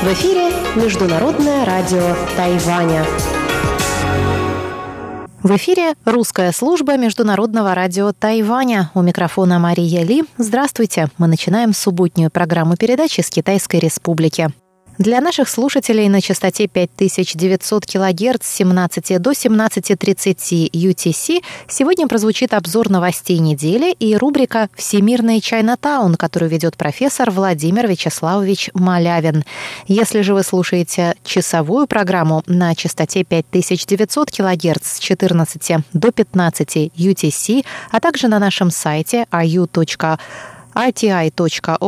В эфире Международное радио Тайваня. В эфире русская служба Международного радио Тайваня. У микрофона Мария Ли. Здравствуйте. Мы начинаем субботнюю программу передачи с Китайской Республики. Для наших слушателей на частоте 5900 кГц с 17 до 17.30 UTC сегодня прозвучит обзор новостей недели и рубрика «Всемирный Чайнатаун», которую ведет профессор Владимир Вячеславович Малявин. Если же вы слушаете часовую программу на частоте 5900 кГц с 14 до 15 UTC, а также на нашем сайте ru.com rti.org.tw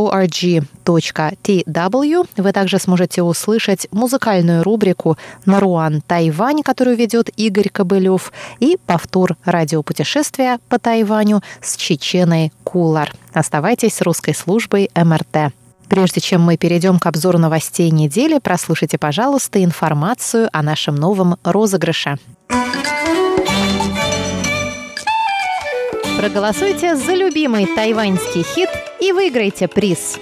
вы также сможете услышать музыкальную рубрику «Наруан Тайвань», которую ведет Игорь Кобылев, и повтор радиопутешествия по Тайваню с Чеченой Кулар. Оставайтесь с русской службой МРТ. Прежде чем мы перейдем к обзору новостей недели, прослушайте, пожалуйста, информацию о нашем новом розыгрыше. Проголосуйте за любимый тайваньский хит и выиграйте приз.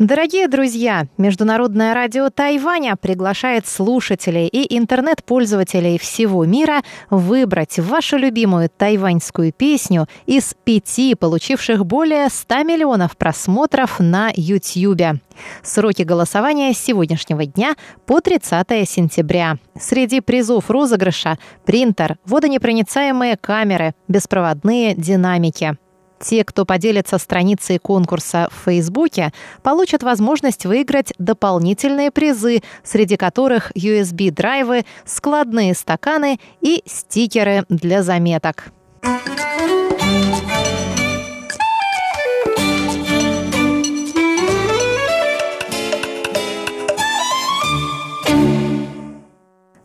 Дорогие друзья, Международное радио Тайваня приглашает слушателей и интернет-пользователей всего мира выбрать вашу любимую тайваньскую песню из пяти, получивших более 100 миллионов просмотров на YouTube. Сроки голосования с сегодняшнего дня по 30 сентября. Среди призов розыгрыша – принтер, водонепроницаемые камеры, беспроводные динамики – те, кто поделится страницей конкурса в Фейсбуке, получат возможность выиграть дополнительные призы, среди которых USB-драйвы, складные стаканы и стикеры для заметок.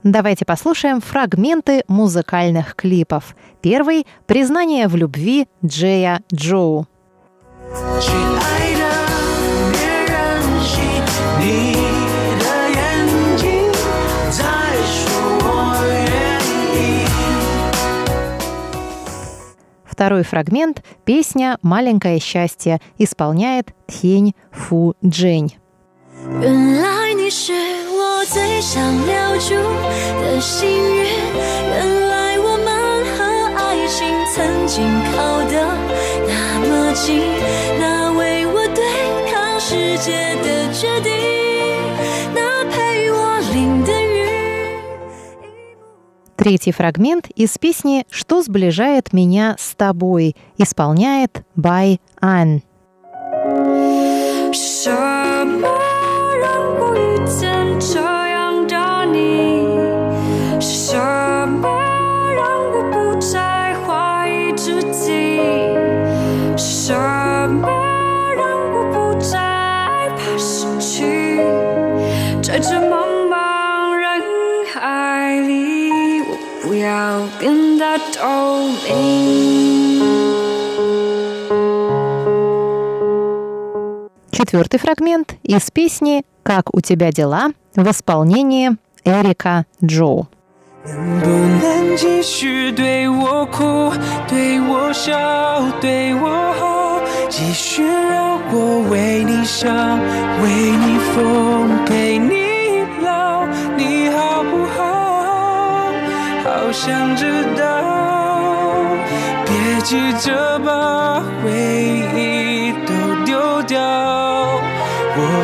Давайте послушаем фрагменты музыкальных клипов. Первый – «Признание в любви» Джея Джоу. Второй фрагмент – песня «Маленькое счастье» исполняет Тхень Фу Джень. 我最想留住的心愿，原来我们和爱情曾经靠得那么近，那为我对抗世界的决定，那陪我淋的雨。Третий фрагмент из песни «Что сближает меня с тобой» исполняет Бай Ан. 什么让我遇 这样的你是什么让我不再怀疑自己？是什么让我不再害怕失去？在这茫茫人海里我不要变得透明 ？Четвертый фрагмент из песни «Как у тебя дела» в исполнении Эрика Джоу. 能不能继续对我哭，对我笑，对我好，继续让我为你想，为你疯，陪你老，你好不好？好想知道，别急着把回忆都丢掉，我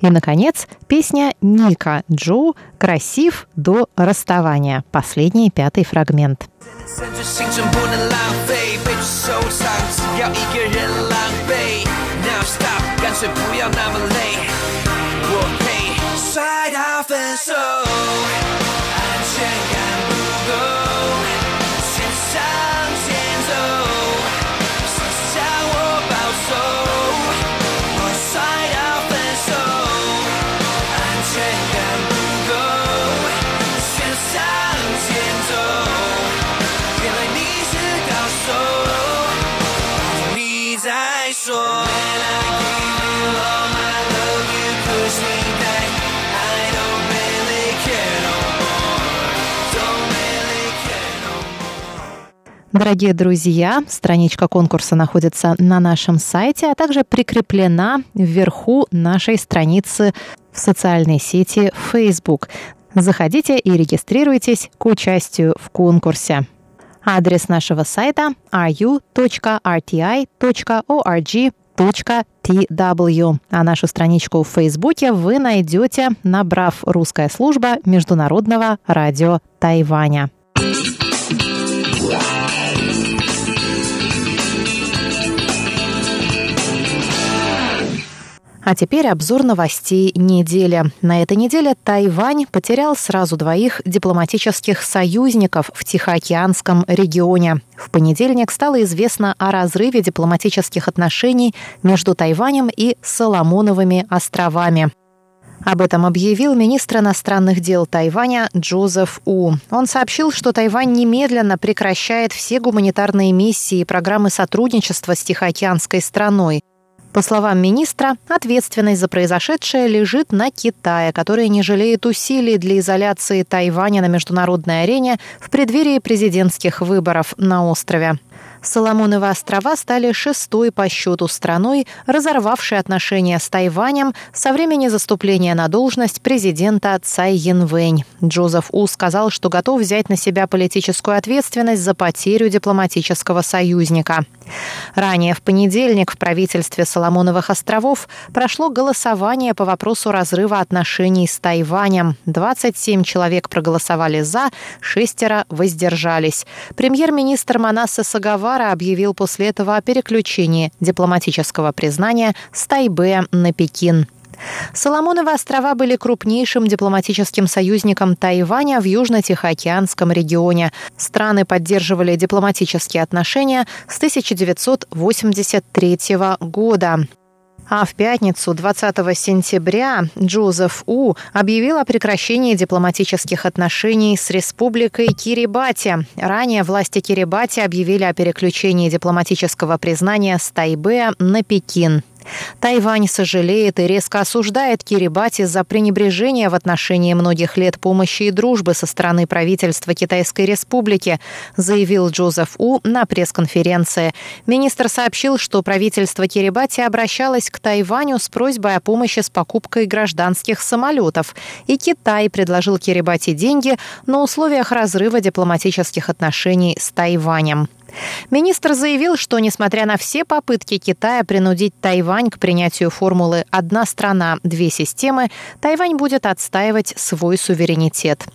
И, наконец, песня Ника Джу «Красив до расставания». Последний, пятый фрагмент. Side off and so Дорогие друзья, страничка конкурса находится на нашем сайте, а также прикреплена вверху нашей страницы в социальной сети Facebook. Заходите и регистрируйтесь к участию в конкурсе. Адрес нашего сайта ru.rti.org.tw. А нашу страничку в Фейсбуке вы найдете, набрав «Русская служба Международного радио Тайваня». А теперь обзор новостей недели. На этой неделе Тайвань потерял сразу двоих дипломатических союзников в Тихоокеанском регионе. В понедельник стало известно о разрыве дипломатических отношений между Тайванем и Соломоновыми островами. Об этом объявил министр иностранных дел Тайваня Джозеф У. Он сообщил, что Тайвань немедленно прекращает все гуманитарные миссии и программы сотрудничества с Тихоокеанской страной. По словам министра, ответственность за произошедшее лежит на Китае, который не жалеет усилий для изоляции Тайваня на международной арене в преддверии президентских выборов на острове. Соломоновы острова стали шестой по счету страной, разорвавшей отношения с Тайванем со времени заступления на должность президента Цай Янвэнь. Джозеф У сказал, что готов взять на себя политическую ответственность за потерю дипломатического союзника. Ранее в понедельник в правительстве Соломоновых островов прошло голосование по вопросу разрыва отношений с Тайванем. 27 человек проголосовали «за», шестеро воздержались. Премьер-министр Манаса Сагавара объявил после этого о переключении дипломатического признания с Тайбе на Пекин. Соломоновы острова были крупнейшим дипломатическим союзником Тайваня в Южно-Тихоокеанском регионе. Страны поддерживали дипломатические отношения с 1983 года. А в пятницу, 20 сентября, Джозеф У объявил о прекращении дипломатических отношений с республикой Кирибати. Ранее власти Кирибати объявили о переключении дипломатического признания с Тайбе на Пекин. Тайвань сожалеет и резко осуждает Кирибати за пренебрежение в отношении многих лет помощи и дружбы со стороны правительства Китайской Республики, заявил Джозеф У на пресс-конференции. Министр сообщил, что правительство Кирибати обращалось к Тайваню с просьбой о помощи с покупкой гражданских самолетов, и Китай предложил Кирибати деньги на условиях разрыва дипломатических отношений с Тайванем. Министр заявил, что, несмотря на все попытки Китая принудить Тайвань к принятию формулы «одна страна, две системы», Тайвань будет отстаивать свой суверенитет.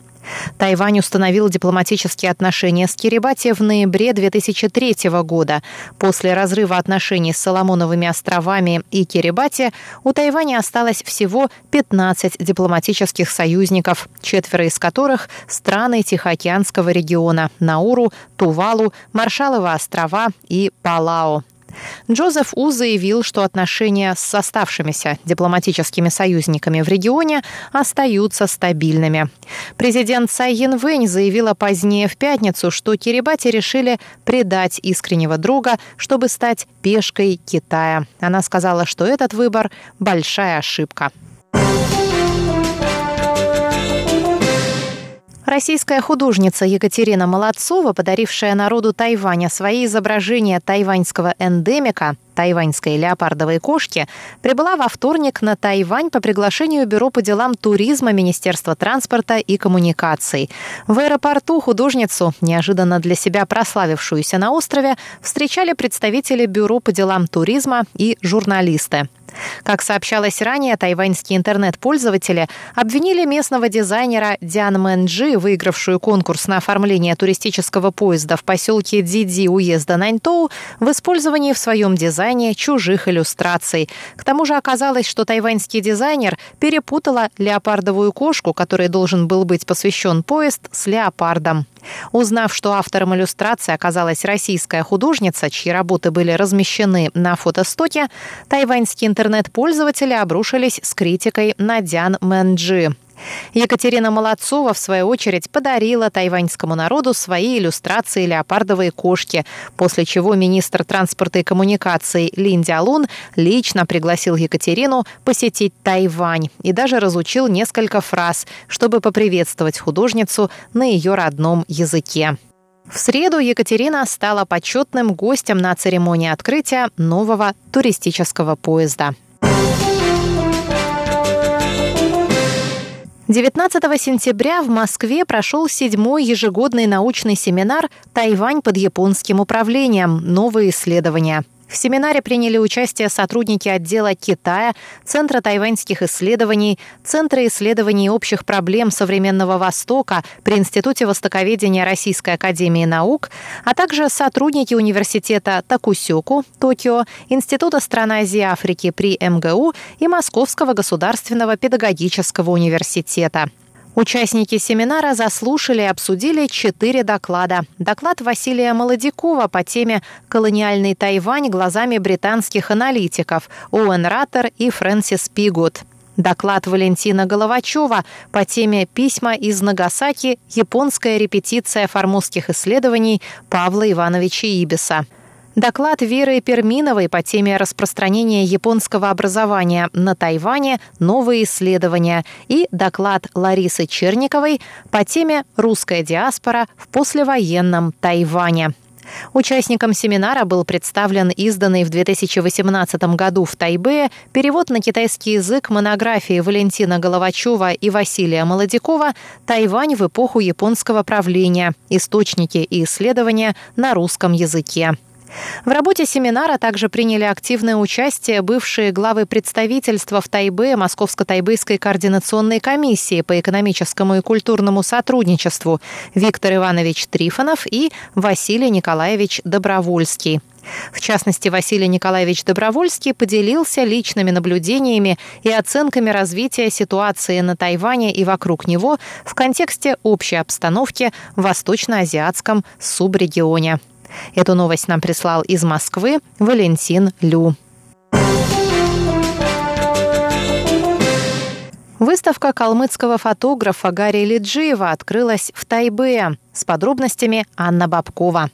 Тайвань установил дипломатические отношения с Кирибати в ноябре 2003 года. После разрыва отношений с Соломоновыми островами и Кирибати у Тайваня осталось всего 15 дипломатических союзников, четверо из которых – страны Тихоокеанского региона – Науру, Тувалу, Маршаловы острова и Палао. Джозеф У заявил, что отношения с оставшимися дипломатическими союзниками в регионе остаются стабильными. Президент Цай Янвэнь заявила позднее в пятницу, что Кирибати решили предать искреннего друга, чтобы стать пешкой Китая. Она сказала, что этот выбор – большая ошибка. Российская художница Екатерина Молодцова, подарившая народу Тайваня свои изображения тайваньского эндемика, тайваньской леопардовой кошки, прибыла во вторник на Тайвань по приглашению Бюро по делам туризма Министерства транспорта и коммуникаций. В аэропорту художницу, неожиданно для себя прославившуюся на острове, встречали представители Бюро по делам туризма и журналисты. Как сообщалось ранее, тайваньские интернет-пользователи обвинили местного дизайнера Диан Мэнджи, выигравшую конкурс на оформление туристического поезда в поселке Диди уезда Наньтоу, в использовании в своем дизайне чужих иллюстраций. К тому же оказалось, что тайваньский дизайнер перепутала леопардовую кошку, которой должен был быть посвящен поезд, с леопардом. Узнав, что автором иллюстрации оказалась российская художница, чьи работы были размещены на фотостоке, тайваньские интернет-пользователи обрушились с критикой на Дян Мэнджи. Екатерина Молодцова, в свою очередь, подарила тайваньскому народу свои иллюстрации леопардовой кошки, после чего министр транспорта и коммуникаций Лин Дялун лично пригласил Екатерину посетить Тайвань и даже разучил несколько фраз, чтобы поприветствовать художницу на ее родном языке. В среду Екатерина стала почетным гостем на церемонии открытия нового туристического поезда. 19 сентября в Москве прошел седьмой ежегодный научный семинар «Тайвань под японским управлением. Новые исследования». В семинаре приняли участие сотрудники отдела Китая, Центра тайваньских исследований, Центра исследований общих проблем современного Востока при Институте востоковедения Российской академии наук, а также сотрудники университета Такусюку, Токио, Института стран Азии и Африки при МГУ и Московского государственного педагогического университета. Участники семинара заслушали и обсудили четыре доклада. Доклад Василия Молодякова по теме «Колониальный Тайвань глазами британских аналитиков» Оуэн Раттер и Фрэнсис Пигут. Доклад Валентина Головачева по теме «Письма из Нагасаки. Японская репетиция формузских исследований» Павла Ивановича Ибиса – Доклад Веры Перминовой по теме распространения японского образования на Тайване «Новые исследования» и доклад Ларисы Черниковой по теме «Русская диаспора в послевоенном Тайване». Участникам семинара был представлен изданный в 2018 году в Тайбе перевод на китайский язык монографии Валентина Головачева и Василия Молодякова «Тайвань в эпоху японского правления. Источники и исследования на русском языке». В работе семинара также приняли активное участие бывшие главы представительства в Тайбе Московско-Тайбэйской координационной комиссии по экономическому и культурному сотрудничеству Виктор Иванович Трифонов и Василий Николаевич Добровольский. В частности, Василий Николаевич Добровольский поделился личными наблюдениями и оценками развития ситуации на Тайване и вокруг него в контексте общей обстановки в восточно-азиатском субрегионе. Эту новость нам прислал из Москвы Валентин Лю. Выставка калмыцкого фотографа Гарри Лиджиева открылась в Тайбе. С подробностями Анна Бабкова.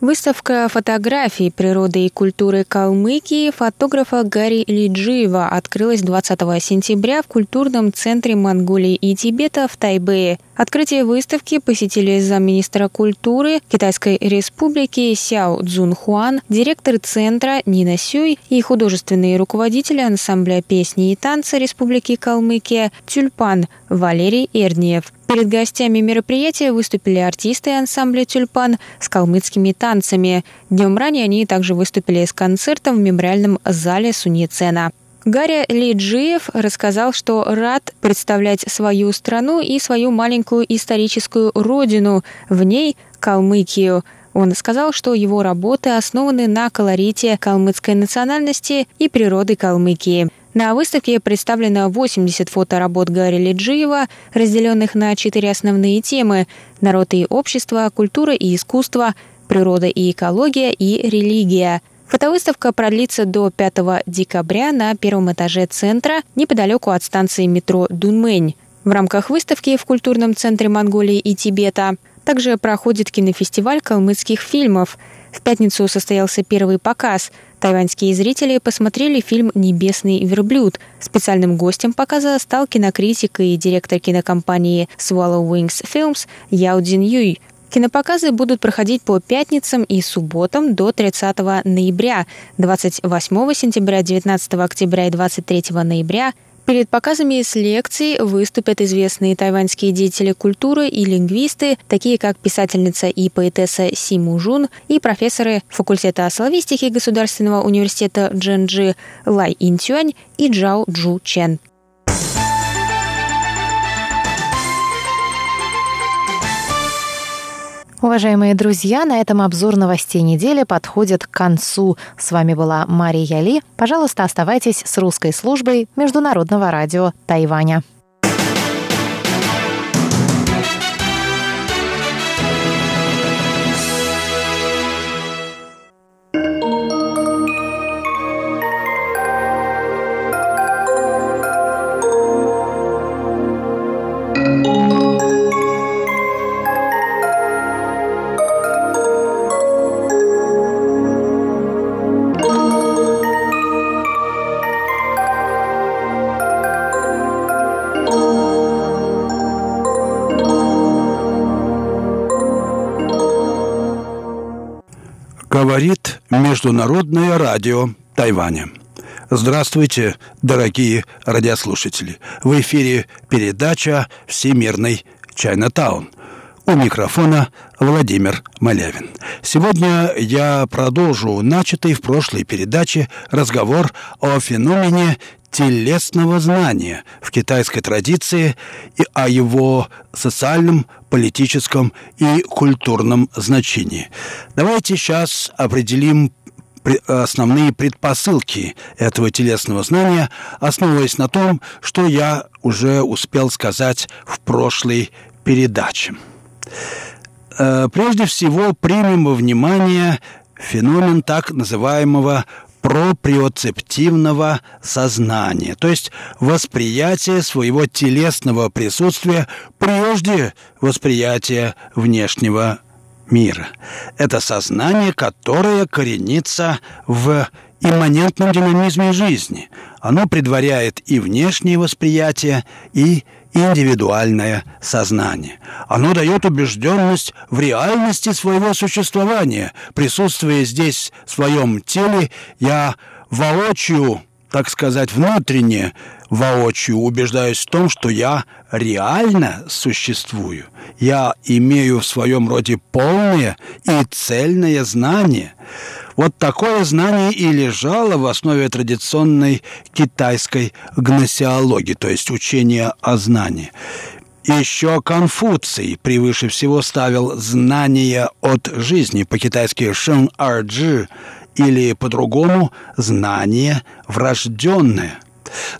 Выставка фотографий природы и культуры Калмыкии фотографа Гарри Лиджиева открылась 20 сентября в культурном центре Монголии и Тибета в Тайбэе. Открытие выставки посетили замминистра культуры Китайской республики Сяо Цзунхуан, директор центра Нина Сюй и художественные руководители ансамбля песни и танца Республики Калмыкия Тюльпан Валерий Эрниев. Перед гостями мероприятия выступили артисты ансамбля «Тюльпан» с калмыцкими танцами. Днем ранее они также выступили с концертом в мемориальном зале Суницена. Гарри Лиджиев рассказал, что рад представлять свою страну и свою маленькую историческую родину, в ней Калмыкию. Он сказал, что его работы основаны на колорите калмыцкой национальности и природы Калмыкии. На выставке представлено 80 фоторабот Гарри Лиджиева, разделенных на четыре основные темы – народ и общество, культура и искусство, природа и экология и религия. Фотовыставка продлится до 5 декабря на первом этаже центра, неподалеку от станции метро Дунмэнь. В рамках выставки в культурном центре Монголии и Тибета также проходит кинофестиваль калмыцких фильмов. В пятницу состоялся первый показ – Тайваньские зрители посмотрели фильм «Небесный верблюд». Специальным гостем показа стал кинокритик и директор кинокомпании Swallow Wings Films Яо Цзин Юй. Кинопоказы будут проходить по пятницам и субботам до 30 ноября, 28 сентября, 19 октября и 23 ноября – Перед показами с лекций выступят известные тайваньские деятели культуры и лингвисты, такие как писательница и поэтесса Си Мужун и профессоры факультета славистики Государственного университета Дженджи Лай Интюань и Джао Джу Чен. Уважаемые друзья, на этом обзор новостей недели подходит к концу. С вами была Мария Ли. Пожалуйста, оставайтесь с русской службой Международного радио Тайваня. Международное радио Тайваня. Здравствуйте, дорогие радиослушатели. В эфире передача «Всемирный Чайнатаун». У микрофона Владимир Малявин. Сегодня я продолжу начатый в прошлой передаче разговор о феномене телесного знания в китайской традиции и о его социальном, политическом и культурном значении. Давайте сейчас определим основные предпосылки этого телесного знания, основываясь на том, что я уже успел сказать в прошлой передаче. Э, прежде всего, примем во внимание феномен так называемого проприоцептивного сознания, то есть восприятие своего телесного присутствия прежде восприятия внешнего мира. Это сознание, которое коренится в имманентном динамизме жизни. Оно предваряет и внешнее восприятие, и индивидуальное сознание. Оно дает убежденность в реальности своего существования. Присутствуя здесь, в своем теле, я воочию, так сказать, внутренне воочию убеждаюсь в том, что я реально существую. Я имею в своем роде полное и цельное знание – вот такое знание и лежало в основе традиционной китайской гносеологии, то есть учения о знании. Еще Конфуций превыше всего ставил знание от жизни, по-китайски «шэн арджи», или по-другому «знание врожденное».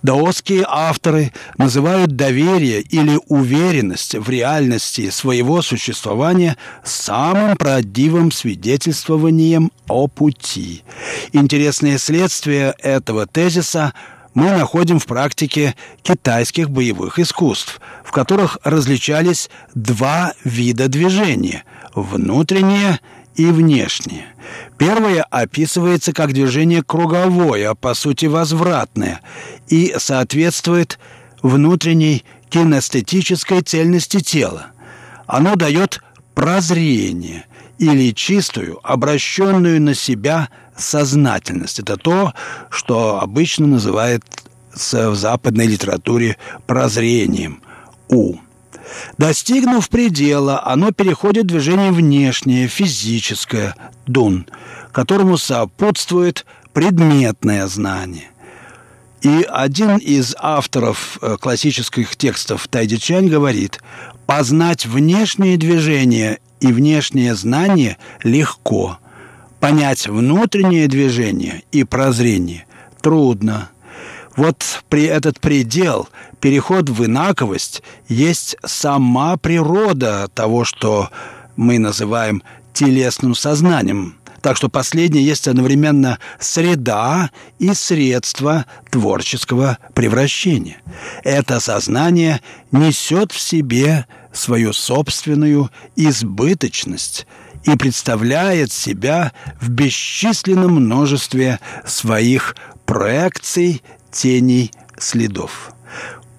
Даосские авторы называют доверие или уверенность в реальности своего существования самым правдивым свидетельствованием о пути. Интересные следствия этого тезиса мы находим в практике китайских боевых искусств, в которых различались два вида движения – внутреннее и внешнее. Первое описывается как движение круговое, а по сути возвратное, и соответствует внутренней кинестетической цельности тела. Оно дает прозрение или чистую, обращенную на себя сознательность. Это то, что обычно называют в западной литературе прозрением, ум. Достигнув предела, оно переходит в движение внешнее, физическое, дун, которому сопутствует предметное знание. И один из авторов э, классических текстов Тайди Чань говорит, познать внешнее движение и внешнее знание легко, понять внутреннее движение и прозрение трудно. Вот при этот предел, переход в инаковость, есть сама природа того, что мы называем телесным сознанием. Так что последнее есть одновременно среда и средство творческого превращения. Это сознание несет в себе свою собственную избыточность и представляет себя в бесчисленном множестве своих проекций теней следов.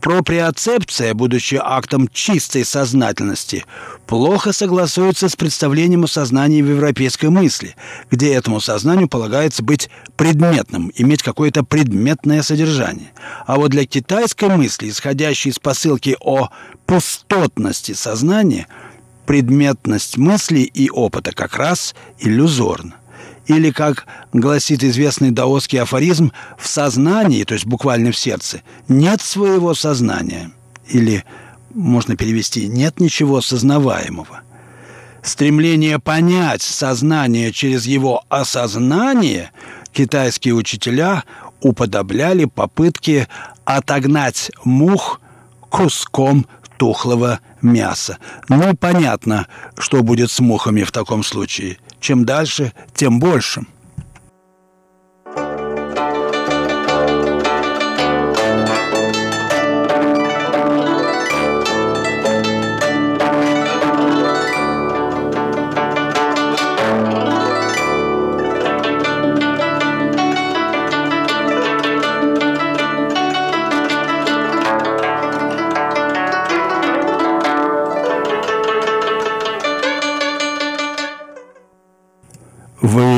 Проприоцепция, будучи актом чистой сознательности, плохо согласуется с представлением о сознании в европейской мысли, где этому сознанию полагается быть предметным, иметь какое-то предметное содержание. А вот для китайской мысли, исходящей из посылки о пустотности сознания, предметность мысли и опыта как раз иллюзорна. Или, как гласит известный даосский афоризм, в сознании, то есть буквально в сердце, нет своего сознания. Или, можно перевести, нет ничего сознаваемого. Стремление понять сознание через его осознание китайские учителя уподобляли попытки отогнать мух куском тухлого мяса. Ну, понятно, что будет с мухами в таком случае – чем дальше, тем больше.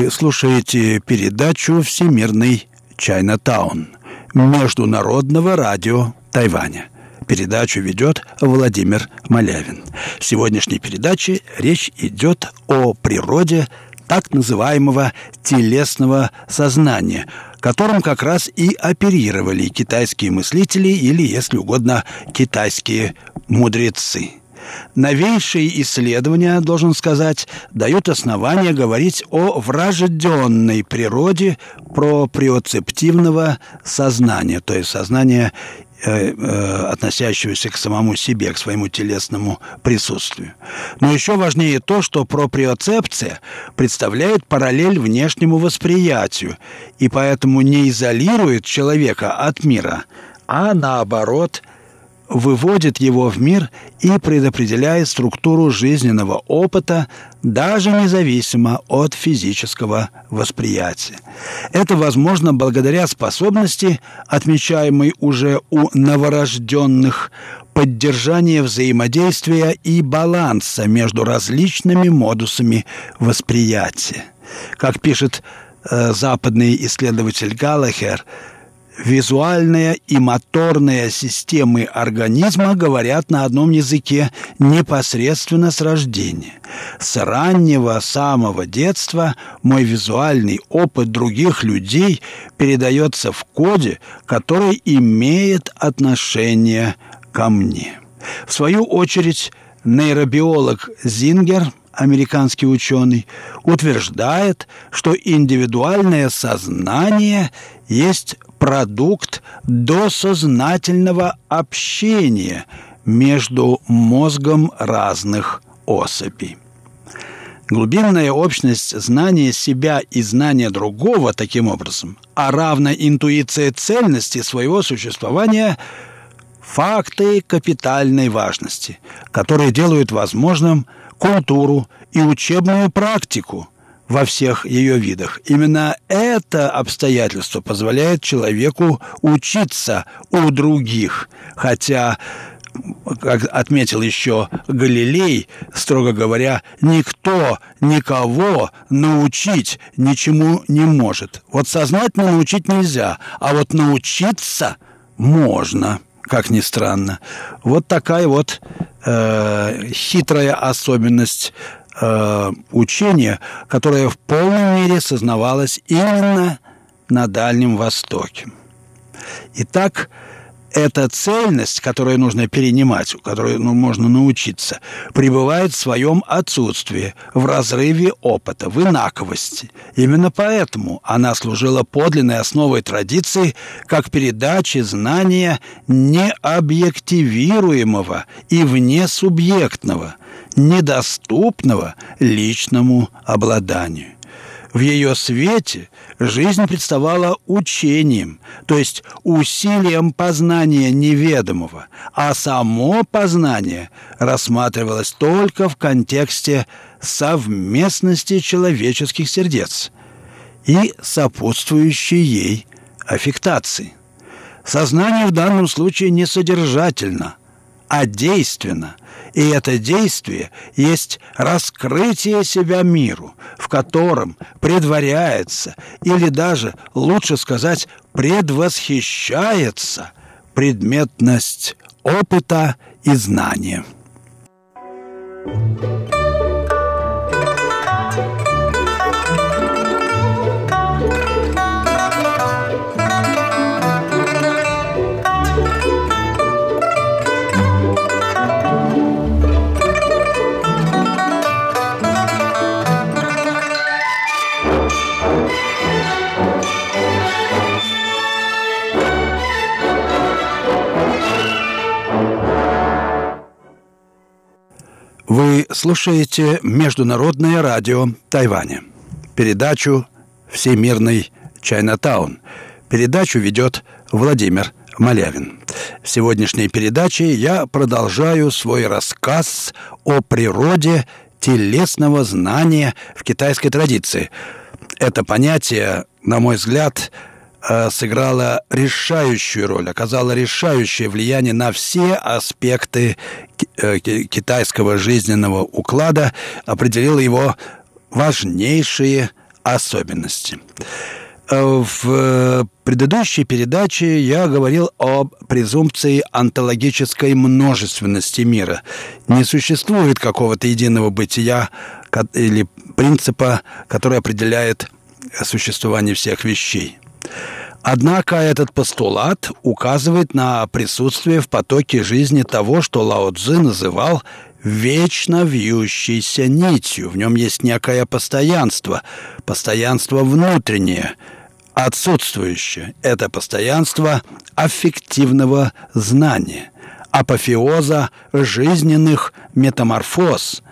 Вы слушаете передачу «Всемирный Чайнатаун» Международного радио Тайваня. Передачу ведет Владимир Малявин. В сегодняшней передаче речь идет о природе так называемого телесного сознания, которым как раз и оперировали китайские мыслители или, если угодно, китайские мудрецы – Новейшие исследования, должен сказать, дают основания говорить о врожденной природе проприоцептивного сознания, то есть сознания Э, э, относящегося к самому себе, к своему телесному присутствию. Но еще важнее то, что проприоцепция представляет параллель внешнему восприятию и поэтому не изолирует человека от мира, а наоборот – выводит его в мир и предопределяет структуру жизненного опыта даже независимо от физического восприятия. Это возможно благодаря способности, отмечаемой уже у новорожденных, поддержания взаимодействия и баланса между различными модусами восприятия. Как пишет э, западный исследователь Галлахер – Визуальная и моторная системы организма говорят на одном языке непосредственно с рождения. С раннего самого детства мой визуальный опыт других людей передается в коде, который имеет отношение ко мне. В свою очередь, нейробиолог Зингер – американский ученый, утверждает, что индивидуальное сознание есть продукт досознательного общения между мозгом разных особей. Глубинная общность знания себя и знания другого таким образом, а равно интуиция цельности своего существования – факты капитальной важности, которые делают возможным культуру и учебную практику – во всех ее видах. Именно это обстоятельство позволяет человеку учиться у других, хотя как отметил еще Галилей, строго говоря, никто никого научить ничему не может. Вот сознательно научить нельзя, а вот научиться можно, как ни странно. Вот такая вот э, хитрая особенность э, учение, которое в полной мере сознавалось именно на Дальнем Востоке. Итак, эта цельность, которую нужно перенимать, которой ну, можно научиться, пребывает в своем отсутствии, в разрыве опыта, в инаковости. Именно поэтому она служила подлинной основой традиции как передачи знания необъективируемого и внесубъектного, недоступного личному обладанию. В ее свете жизнь представала учением, то есть усилием познания неведомого, а само познание рассматривалось только в контексте совместности человеческих сердец и сопутствующей ей аффектации. Сознание в данном случае не содержательно, а действенно – и это действие есть раскрытие себя миру, в котором предваряется, или даже, лучше сказать, предвосхищается предметность опыта и знания. Вы слушаете Международное радио Тайваня. Передачу «Всемирный Чайнатаун». Передачу ведет Владимир Малявин. В сегодняшней передаче я продолжаю свой рассказ о природе телесного знания в китайской традиции. Это понятие, на мой взгляд, сыграла решающую роль, оказала решающее влияние на все аспекты э, китайского жизненного уклада, определила его важнейшие особенности. Э, в предыдущей передаче я говорил об презумпции онтологической множественности мира. Не существует какого-то единого бытия или принципа, который определяет существование всех вещей. Однако этот постулат указывает на присутствие в потоке жизни того, что Лао Цзы называл вечно вьющейся нитью. В нем есть некое постоянство, постоянство внутреннее, отсутствующее. Это постоянство аффективного знания, апофеоза жизненных метаморфоз.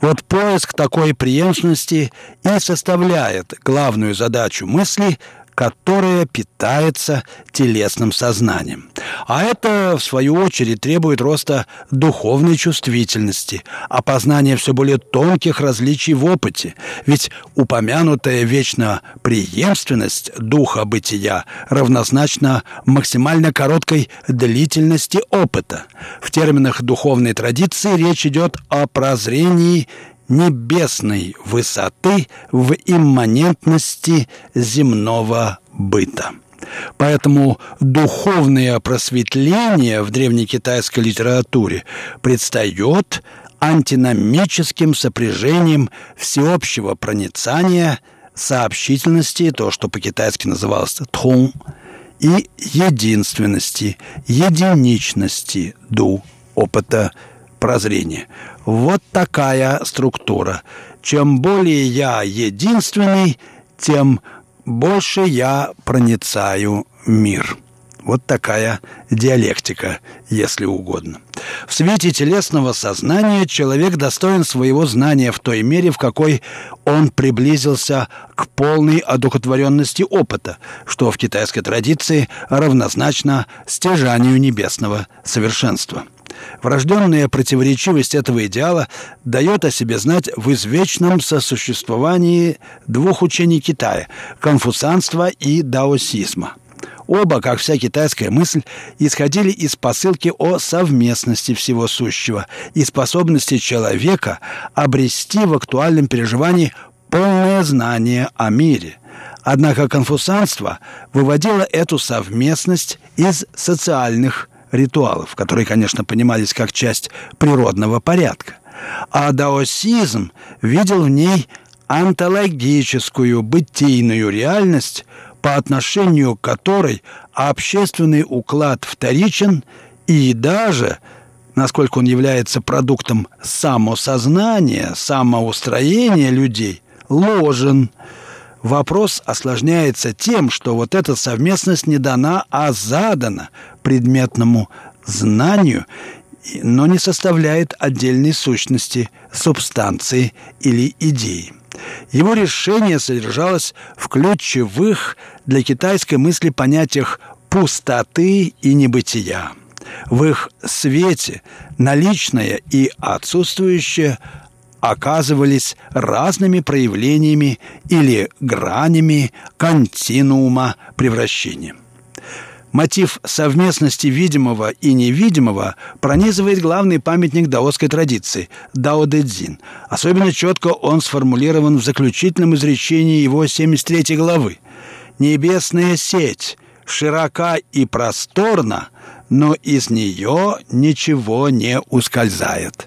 Вот поиск такой преемственности и составляет главную задачу мысли – которое питается телесным сознанием. А это, в свою очередь, требует роста духовной чувствительности, опознания все более тонких различий в опыте. Ведь упомянутая вечно преемственность духа бытия равнозначна максимально короткой длительности опыта. В терминах духовной традиции речь идет о прозрении небесной высоты в имманентности земного быта. Поэтому духовное просветление в древнекитайской литературе предстает антиномическим сопряжением всеобщего проницания, сообщительности, то, что по-китайски называлось «тхун», и единственности, единичности ду, опыта прозрения. Вот такая структура. Чем более я единственный, тем больше я проницаю мир. Вот такая диалектика, если угодно. В свете телесного сознания человек достоин своего знания в той мере, в какой он приблизился к полной одухотворенности опыта, что в китайской традиции равнозначно стяжанию небесного совершенства – Врожденная противоречивость этого идеала дает о себе знать в извечном сосуществовании двух учений Китая – конфуцианства и даосизма. Оба, как вся китайская мысль, исходили из посылки о совместности всего сущего и способности человека обрести в актуальном переживании полное знание о мире – Однако конфуцианство выводило эту совместность из социальных ритуалов, которые, конечно, понимались как часть природного порядка. А даосизм видел в ней антологическую, бытийную реальность, по отношению к которой общественный уклад вторичен и даже, насколько он является продуктом самосознания, самоустроения людей, ложен – Вопрос осложняется тем, что вот эта совместность не дана, а задана предметному знанию, но не составляет отдельной сущности, субстанции или идеи. Его решение содержалось в ключевых для китайской мысли понятиях пустоты и небытия. В их свете наличное и отсутствующее – оказывались разными проявлениями или гранями континуума превращения. Мотив совместности видимого и невидимого пронизывает главный памятник даосской традиции – Дао Дэ Цзин. Особенно четко он сформулирован в заключительном изречении его 73 главы. «Небесная сеть широка и просторна, но из нее ничего не ускользает».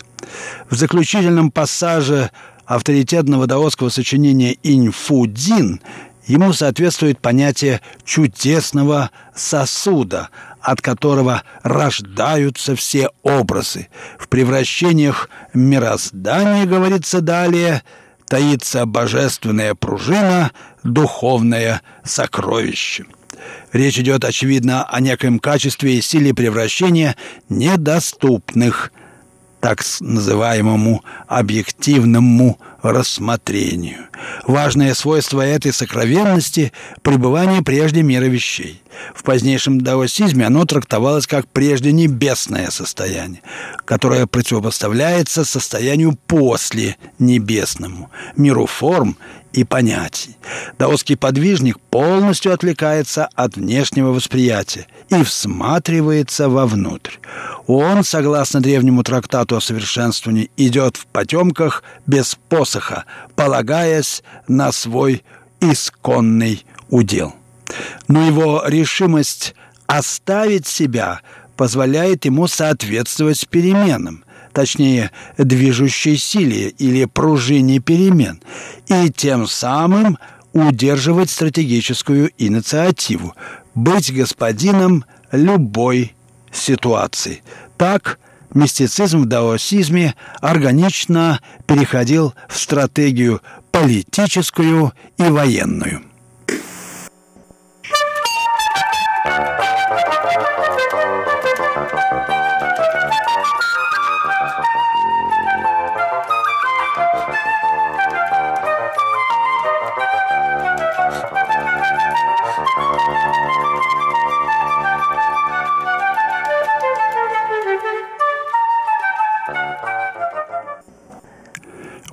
В заключительном пассаже авторитетного даосского сочинения «Иньфудин» ему соответствует понятие чудесного сосуда, от которого рождаются все образы. В превращениях мироздания, говорится далее, таится божественная пружина, духовное сокровище. Речь идет, очевидно, о некоем качестве и силе превращения, недоступных так называемому объективному рассмотрению. Важное свойство этой сокровенности – пребывание прежде мира вещей. В позднейшем даосизме оно трактовалось как прежде небесное состояние, которое противопоставляется состоянию после небесному, миру форм и понятий. Даосский подвижник полностью отвлекается от внешнего восприятия и всматривается вовнутрь. Он, согласно древнему трактату о совершенствовании, идет в потемках без посоха, полагаясь на свой исконный удел. Но его решимость оставить себя позволяет ему соответствовать переменам, точнее, движущей силе или пружине перемен, и тем самым удерживать стратегическую инициативу, быть господином любой ситуации. Так мистицизм в даосизме органично переходил в стратегию политическую и военную.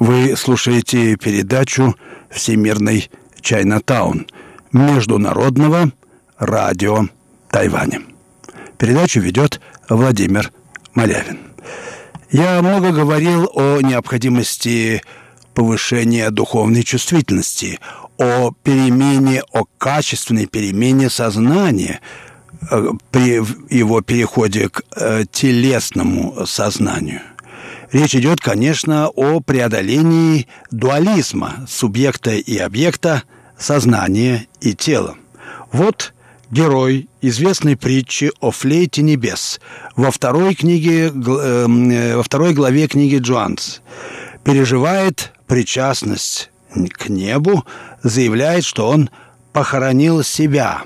Вы слушаете передачу «Всемирный Чайнатаун» Международного радио Тайваня. Передачу ведет Владимир Малявин. Я много говорил о необходимости повышения духовной чувствительности, о перемене, о качественной перемене сознания э, при его переходе к э, телесному сознанию – Речь идет, конечно, о преодолении дуализма субъекта и объекта, сознания и тела. Вот герой известной притчи о флейте небес во второй книге, э, во второй главе книги Джоанс переживает причастность к небу, заявляет, что он похоронил себя.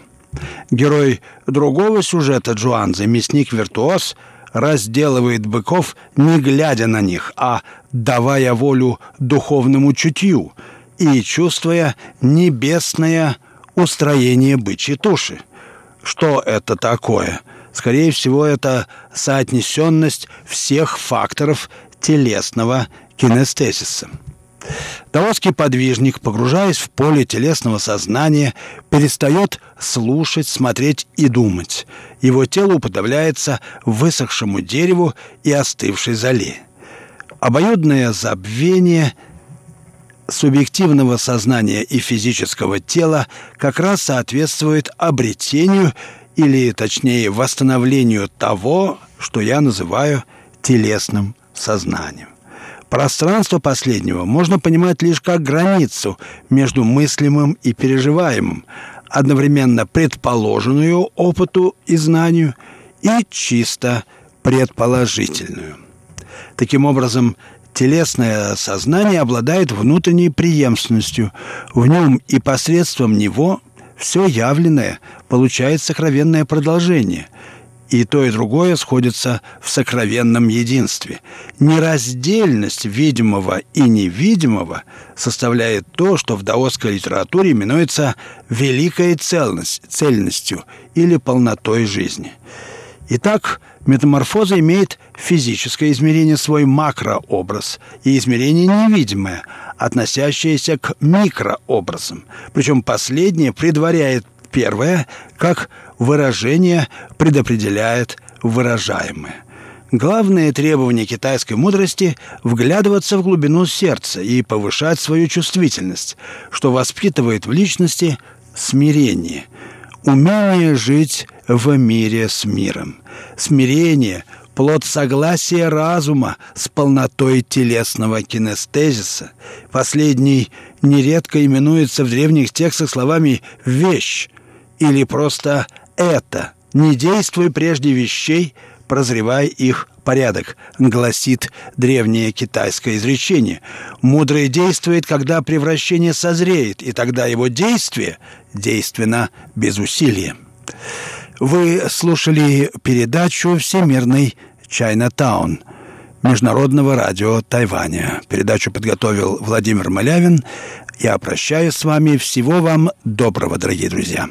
Герой другого сюжета Джоанза, мясник-виртуоз – разделывает быков, не глядя на них, а давая волю духовному чутью и чувствуя небесное устроение бычьей туши. Что это такое? Скорее всего, это соотнесенность всех факторов телесного кинестезиса. Даосский подвижник, погружаясь в поле телесного сознания, перестает слушать, смотреть и думать. Его тело уподобляется высохшему дереву и остывшей зале. Обоюдное забвение субъективного сознания и физического тела как раз соответствует обретению или, точнее, восстановлению того, что я называю телесным сознанием. Пространство последнего можно понимать лишь как границу между мыслимым и переживаемым, одновременно предположенную опыту и знанию и чисто предположительную. Таким образом, телесное сознание обладает внутренней преемственностью. В нем и посредством него все явленное получает сокровенное продолжение – и то, и другое сходятся в сокровенном единстве. Нераздельность видимого и невидимого составляет то, что в даосской литературе именуется «великой целность, цельностью» или «полнотой жизни». Итак, метаморфоза имеет физическое измерение, свой макрообраз, и измерение невидимое, относящееся к микрообразам. Причем последнее предваряет первое, как выражение предопределяет выражаемое. Главное требование китайской мудрости – вглядываться в глубину сердца и повышать свою чувствительность, что воспитывает в личности смирение, умение жить в мире с миром. Смирение – плод согласия разума с полнотой телесного кинестезиса. Последний нередко именуется в древних текстах словами «вещь» или просто это. Не действуй прежде вещей, прозревай их порядок, гласит древнее китайское изречение. Мудрый действует, когда превращение созреет, и тогда его действие действенно без усилия. Вы слушали передачу «Всемирный Чайнатаун» Международного радио Тайваня. Передачу подготовил Владимир Малявин. Я прощаюсь с вами. Всего вам доброго, дорогие друзья.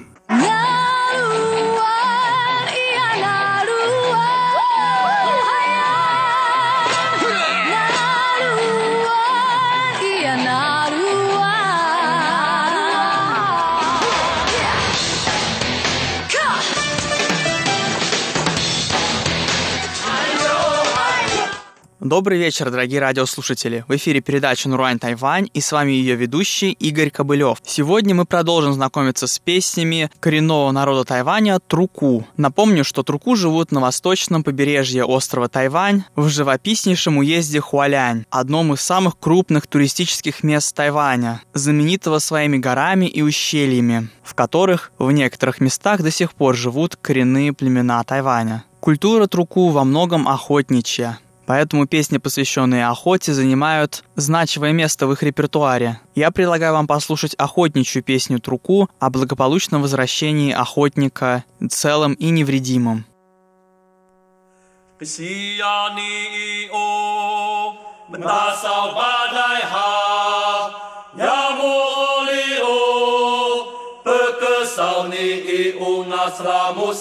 Добрый вечер, дорогие радиослушатели. В эфире передача Нурань Тайвань и с вами ее ведущий Игорь Кобылев. Сегодня мы продолжим знакомиться с песнями коренного народа Тайваня Труку. Напомню, что Труку живут на восточном побережье острова Тайвань в живописнейшем уезде Хуалянь, одном из самых крупных туристических мест Тайваня, знаменитого своими горами и ущельями, в которых в некоторых местах до сих пор живут коренные племена Тайваня. Культура Труку во многом охотничья. Поэтому песни, посвященные охоте, занимают значимое место в их репертуаре. Я предлагаю вам послушать охотничью песню Труку о благополучном возвращении охотника целым и невредимым.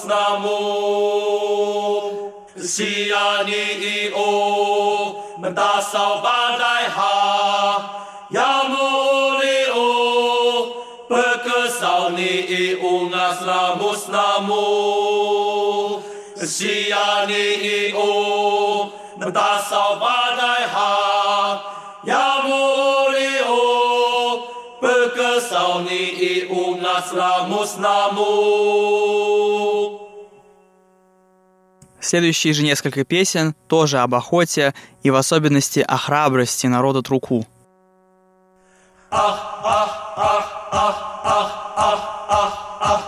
Namu si ni i o menta sao ba dai ha ya mo ni o sao ni i o ngas mus na mo. Si ni i o menta sao ba dai ha ya mo ni o sao ni i o ngas mus na mo. Следующие же несколько песен тоже об охоте и в особенности о храбрости народа Труку. Ах, ах, ах, ах, ах, ах, ах, ах.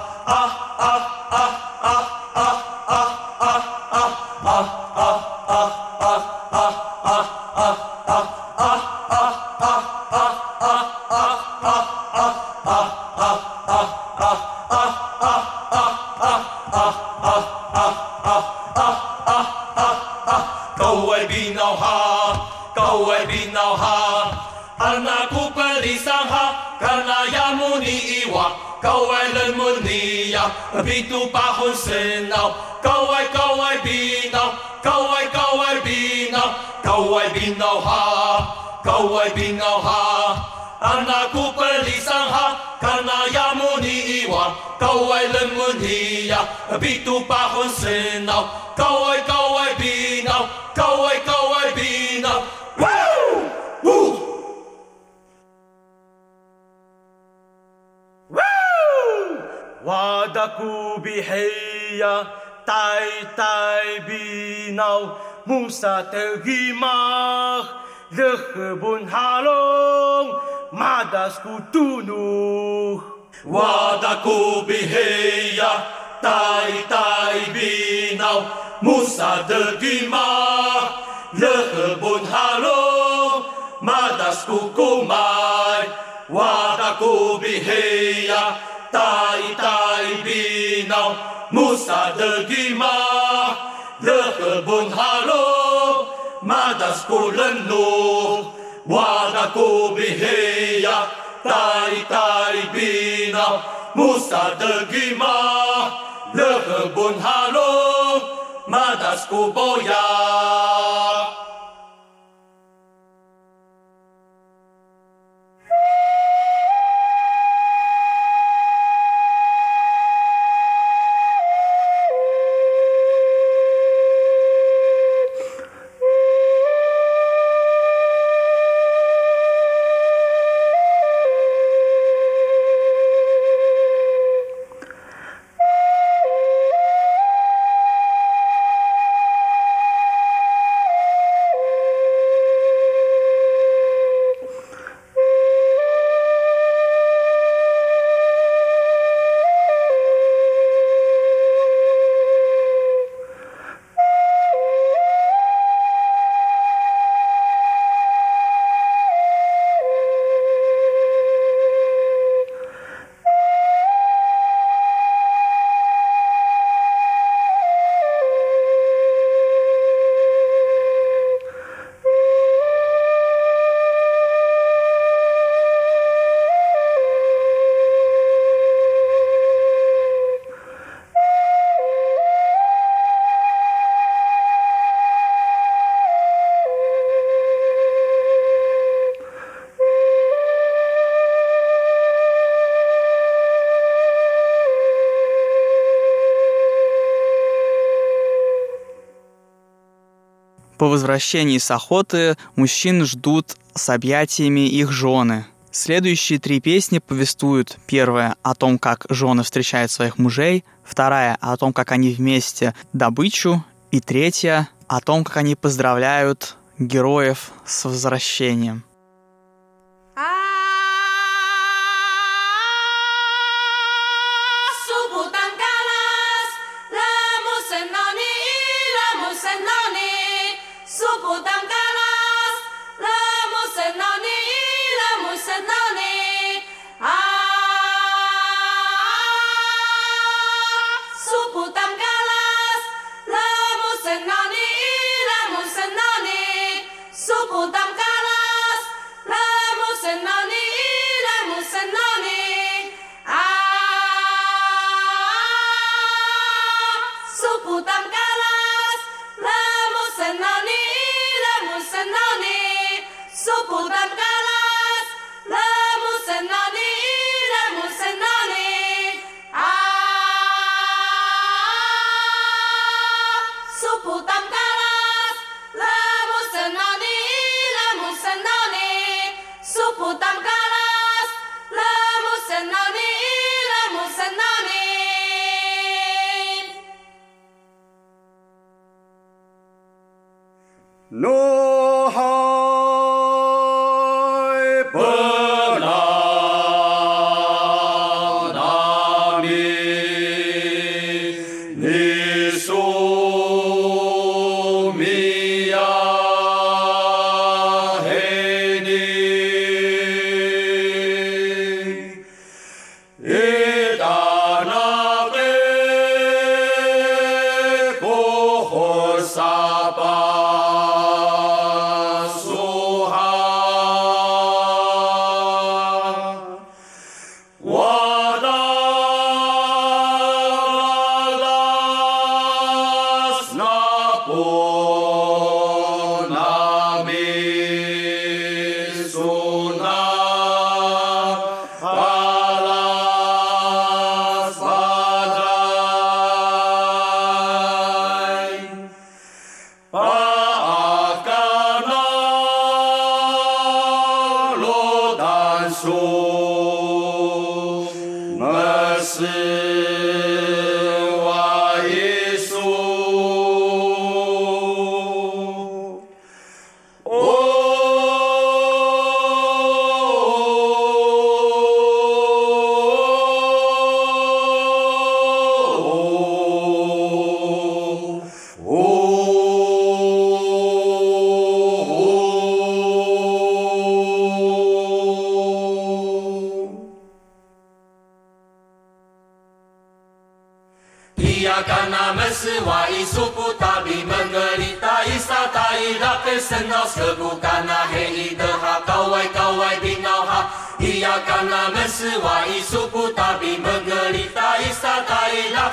Kanayamuni iwa kawai lenmun hiya, abitupahunsinaw kawai kawai bina kawai kawai bina kawai bina ha kawai bina haa. Anakupal lisangha kanayamuni iwa kawai lenmun hiya, abitupahunsinaw kawai. وعدكوا بحية تاي تاي بيناو موسى تغيماخ ذخبون هالون معدس كتونوخ وعدكوا بحية تاي تاي بيناو موسى تغيماخ ذخبون هالون معدس كتونوخ Wadaku bihaya tai tai binau Musa de Gima Le kebun halo Madas ku lenu Wada ku biheya Tai tai binau Musa de Gima Le kebun halo Madas возвращении с охоты мужчин ждут с объятиями их жены. Следующие три песни повествуют первая о том, как жены встречают своих мужей, вторая о том, как они вместе добычу, и третья о том, как они поздравляют героев с возвращением.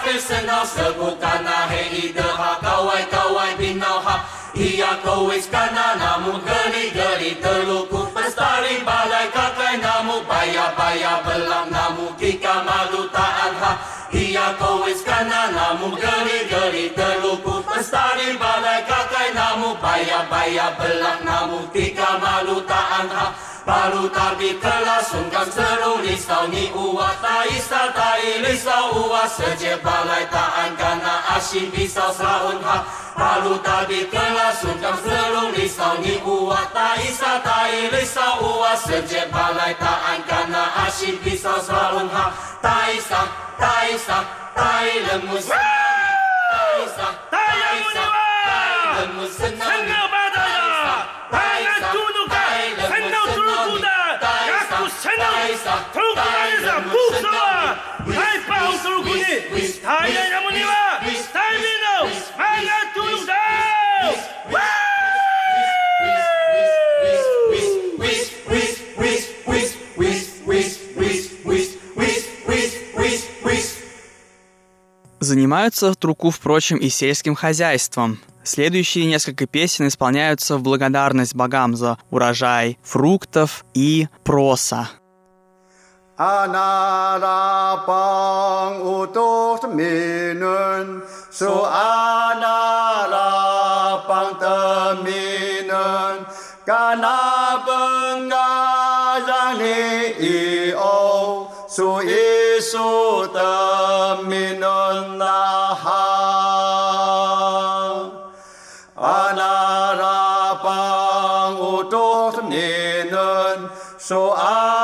Artesanal săgutana Hei de ha Kawai kawai binau ha. Namu geri geri tălucu Pestari balai kakai Namu paya belam Namu kika malu taan ha. Ia Namu gări gări tălucu Palu tabi telah sungkan seru risau ni uwa tai sa tai risau uwa seje balai taan kana asin pisau selaun ha. Palu tabi telah sungkan seru risau ni uwa tai sa tai risau uwa seje balai taan kana asin pisau selaun ha. Tai sa tai sa tai lemus. Tai sa tai 타이파 우스루군이 타이의 야무니와 타이미노 만나투누다 Занимаются Труку, впрочем, и сельским хозяйством. Следующие несколько песен исполняются в благодарность богам за урожай фруктов и проса. 아나라빵 우도스미는 수 아나라빵 떠미는 까나번가 장리 이오 수 이수 떠미는 나하 아나라빵 우도스미는 수 아나라빵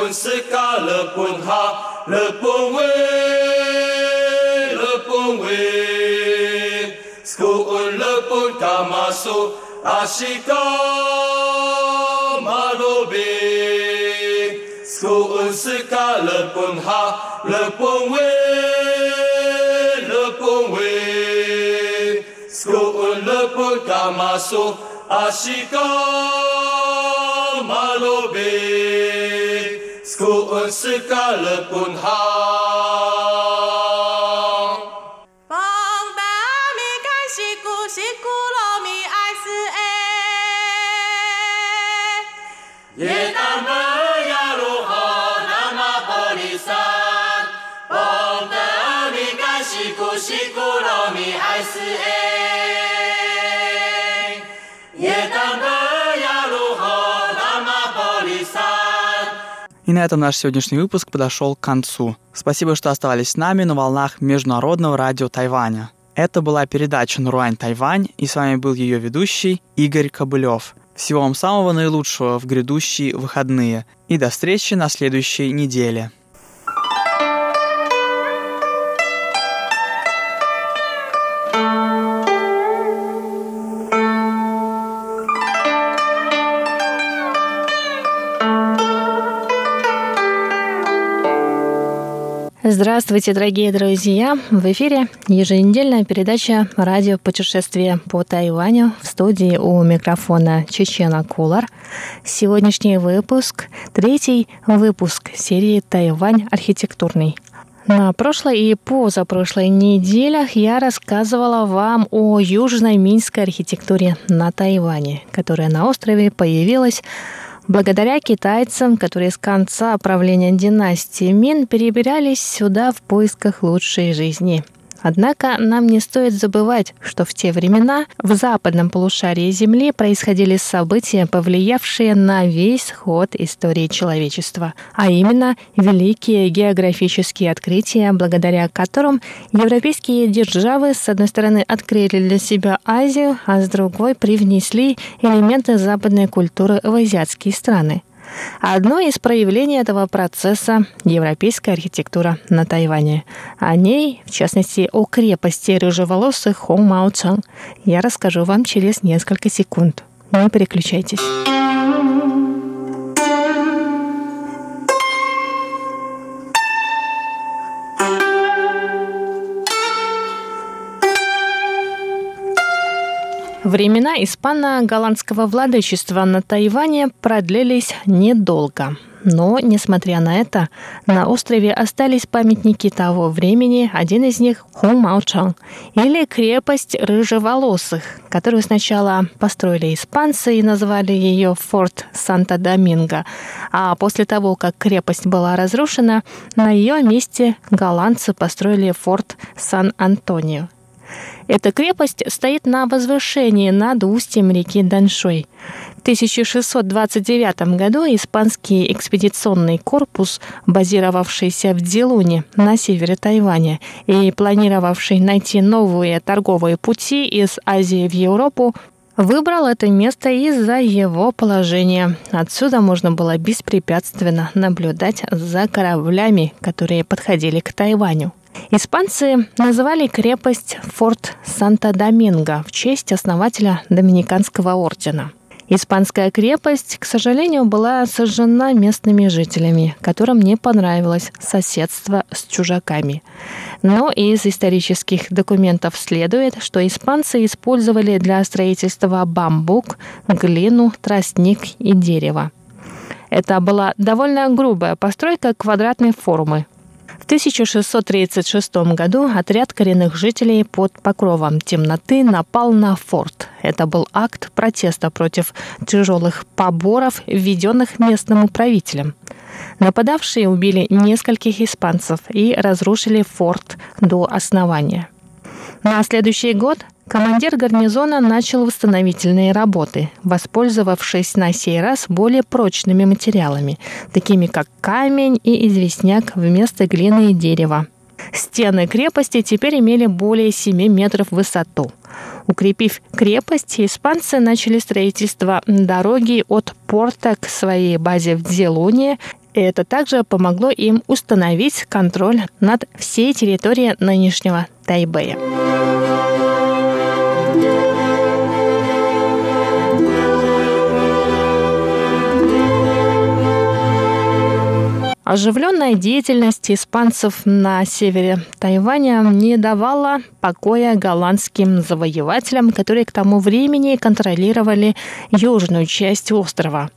Le pun ha, le pun wing, le. Suun le pun ashika malobe. Suun seka le pun ha, le pun we, le pun we. Suun le ashika malobe. पुरुषकल har. И на этом наш сегодняшний выпуск подошел к концу. Спасибо, что оставались с нами на волнах Международного радио Тайваня. Это была передача «Наруань Тайвань», и с вами был ее ведущий Игорь Кобылев. Всего вам самого наилучшего в грядущие выходные. И до встречи на следующей неделе. Здравствуйте, дорогие друзья! В эфире еженедельная передача «Радио путешествие по Тайваню» в студии у микрофона Чечена Кулар. Сегодняшний выпуск – третий выпуск серии «Тайвань архитектурный». На прошлой и позапрошлой неделях я рассказывала вам о южной минской архитектуре на Тайване, которая на острове появилась благодаря китайцам, которые с конца правления династии Мин перебирались сюда в поисках лучшей жизни – Однако нам не стоит забывать, что в те времена в западном полушарии Земли происходили события, повлиявшие на весь ход истории человечества, а именно великие географические открытия, благодаря которым европейские державы с одной стороны открыли для себя Азию, а с другой привнесли элементы западной культуры в азиатские страны. Одно из проявлений этого процесса – европейская архитектура на Тайване. О ней, в частности, о крепости рыжеволосых Хong Мао Чан, я расскажу вам через несколько секунд. Не переключайтесь. Времена испано-голландского владычества на Тайване продлились недолго. Но, несмотря на это, на острове остались памятники того времени, один из них – Хумаучан, или крепость рыжеволосых, которую сначала построили испанцы и назвали ее Форт Санта-Доминго, а после того, как крепость была разрушена, на ее месте голландцы построили форт Сан-Антонио. Эта крепость стоит на возвышении над устьем реки Даншой. В 1629 году испанский экспедиционный корпус, базировавшийся в Дилуне на севере Тайваня и планировавший найти новые торговые пути из Азии в Европу, Выбрал это место из-за его положения. Отсюда можно было беспрепятственно наблюдать за кораблями, которые подходили к Тайваню. Испанцы называли крепость Форт Санта-Доминго в честь основателя Доминиканского ордена. Испанская крепость, к сожалению, была сожжена местными жителями, которым не понравилось соседство с чужаками. Но из исторических документов следует, что испанцы использовали для строительства бамбук, глину, тростник и дерево. Это была довольно грубая постройка квадратной формы, 1636 году отряд коренных жителей под покровом темноты напал на форт. Это был акт протеста против тяжелых поборов, введенных местным правителем. Нападавшие убили нескольких испанцев и разрушили форт до основания. На следующий год Командир гарнизона начал восстановительные работы, воспользовавшись на сей раз более прочными материалами, такими как камень и известняк вместо глины и дерева. Стены крепости теперь имели более 7 метров в высоту. Укрепив крепость, испанцы начали строительство дороги от порта к своей базе в Дзелуне и это также помогло им установить контроль над всей территорией нынешнего Тайбэя. Оживленная деятельность испанцев на севере Тайваня не давала покоя голландским завоевателям, которые к тому времени контролировали южную часть острова.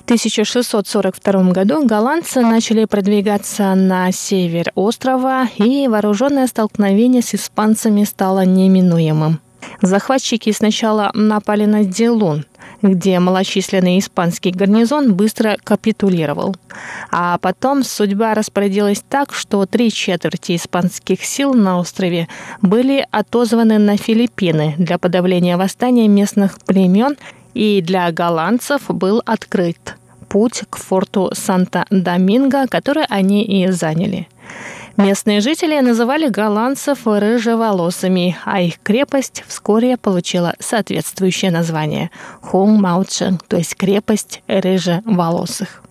В 1642 году голландцы начали продвигаться на север острова, и вооруженное столкновение с испанцами стало неминуемым. Захватчики сначала напали на Дилун, где малочисленный испанский гарнизон быстро капитулировал. А потом судьба распорядилась так, что три четверти испанских сил на острове были отозваны на Филиппины для подавления восстания местных племен, и для голландцев был открыт путь к форту Санта-Доминго, который они и заняли. Местные жители называли голландцев рыжеволосыми, а их крепость вскоре получила соответствующее название – Хунг-Маучен, то есть крепость рыжеволосых.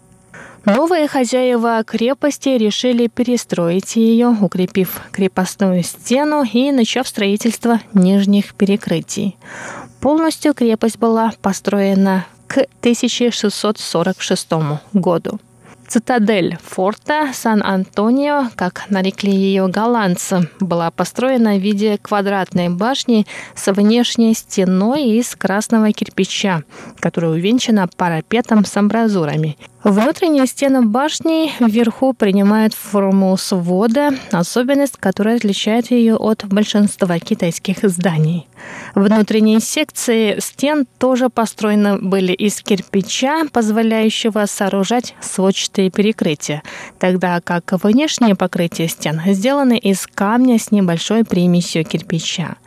Новые хозяева крепости решили перестроить ее, укрепив крепостную стену и начав строительство нижних перекрытий. Полностью крепость была построена к 1646 году. Цитадель форта Сан-Антонио, как нарекли ее голландцы, была построена в виде квадратной башни с внешней стеной из красного кирпича, которая увенчана парапетом с амбразурами. Внутренняя стена башни вверху принимает форму свода, особенность, которая отличает ее от большинства китайских зданий. Внутренние секции стен тоже построены были из кирпича, позволяющего сооружать сводчатые перекрытия, тогда как внешнее покрытие стен сделаны из камня с небольшой примесью кирпича.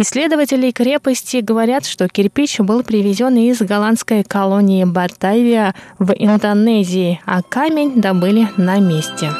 Исследователи крепости говорят, что кирпич был привезен из голландской колонии Батавия в Индонезии, а камень добыли на месте.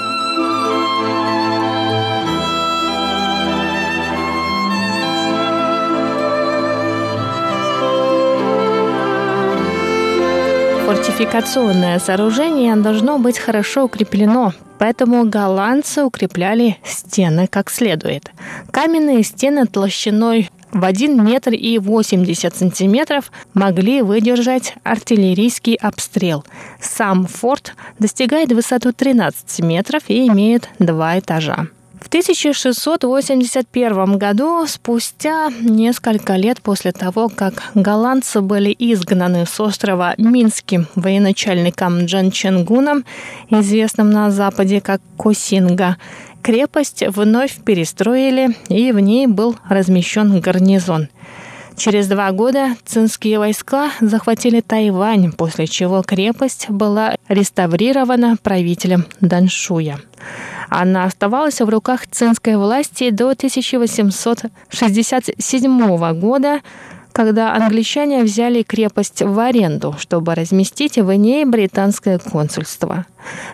Фортификационное сооружение должно быть хорошо укреплено, поэтому голландцы укрепляли стены как следует. Каменные стены толщиной в 1 метр и 80 сантиметров могли выдержать артиллерийский обстрел. Сам форт достигает высоту 13 метров и имеет два этажа. В 1681 году, спустя несколько лет после того, как голландцы были изгнаны с острова Минским военачальником Джан Ченгуном, известным на Западе как Косинга, крепость вновь перестроили, и в ней был размещен гарнизон. Через два года цинские войска захватили Тайвань, после чего крепость была реставрирована правителем Даншуя. Она оставалась в руках цинской власти до 1867 года, когда англичане взяли крепость в аренду, чтобы разместить в ней британское консульство.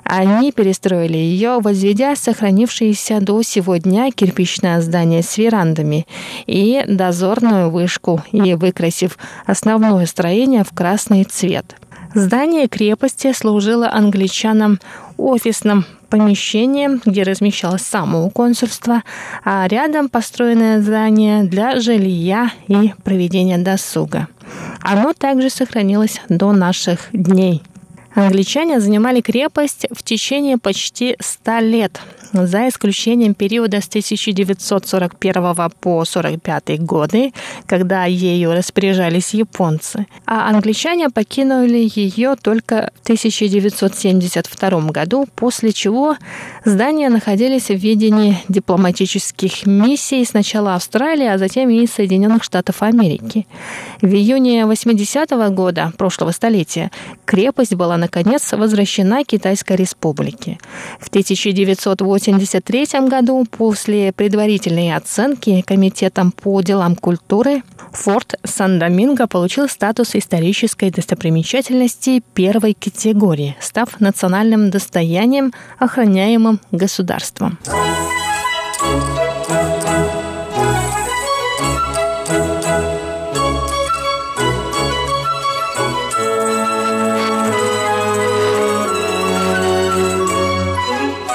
Они перестроили ее, возведя сохранившееся до сего дня кирпичное здание с верандами и дозорную вышку, и выкрасив основное строение в красный цвет. Здание крепости служило англичанам офисным помещением, где размещалось само консульство, а рядом построенное здание для жилья и проведения досуга. Оно также сохранилось до наших дней. Англичане занимали крепость в течение почти 100 лет, за исключением периода с 1941 по 1945 годы, когда ею распоряжались японцы. А англичане покинули ее только в 1972 году, после чего здания находились в ведении дипломатических миссий сначала Австралии, а затем и Соединенных Штатов Америки. В июне 80-го года прошлого столетия крепость была наконец возвращена Китайской Республике. В 1983 году после предварительной оценки Комитетом по делам культуры форт Сан-Доминго получил статус исторической достопримечательности первой категории, став национальным достоянием, охраняемым государством.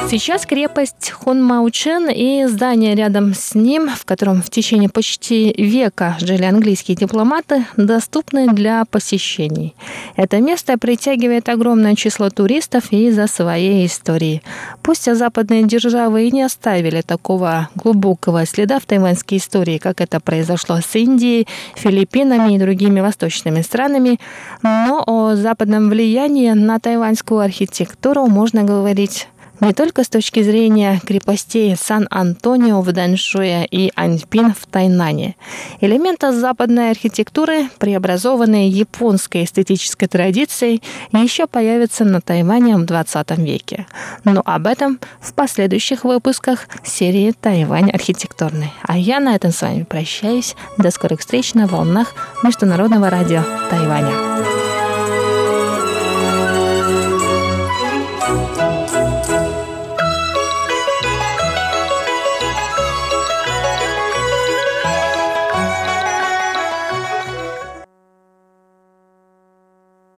Сейчас крепость Хунмаучен и здание рядом с ним, в котором в течение почти века жили английские дипломаты, доступны для посещений. Это место притягивает огромное число туристов из-за своей истории. Пусть западные державы и не оставили такого глубокого следа в тайваньской истории, как это произошло с Индией, Филиппинами и другими восточными странами, но о западном влиянии на тайваньскую архитектуру можно говорить не только с точки зрения крепостей Сан-Антонио в Даньшуе и Аньпин в Тайнане. Элементы западной архитектуры, преобразованные японской эстетической традицией, еще появятся на Тайване в 20 веке. Но об этом в последующих выпусках серии «Тайвань архитектурный». А я на этом с вами прощаюсь. До скорых встреч на волнах Международного радио Тайваня.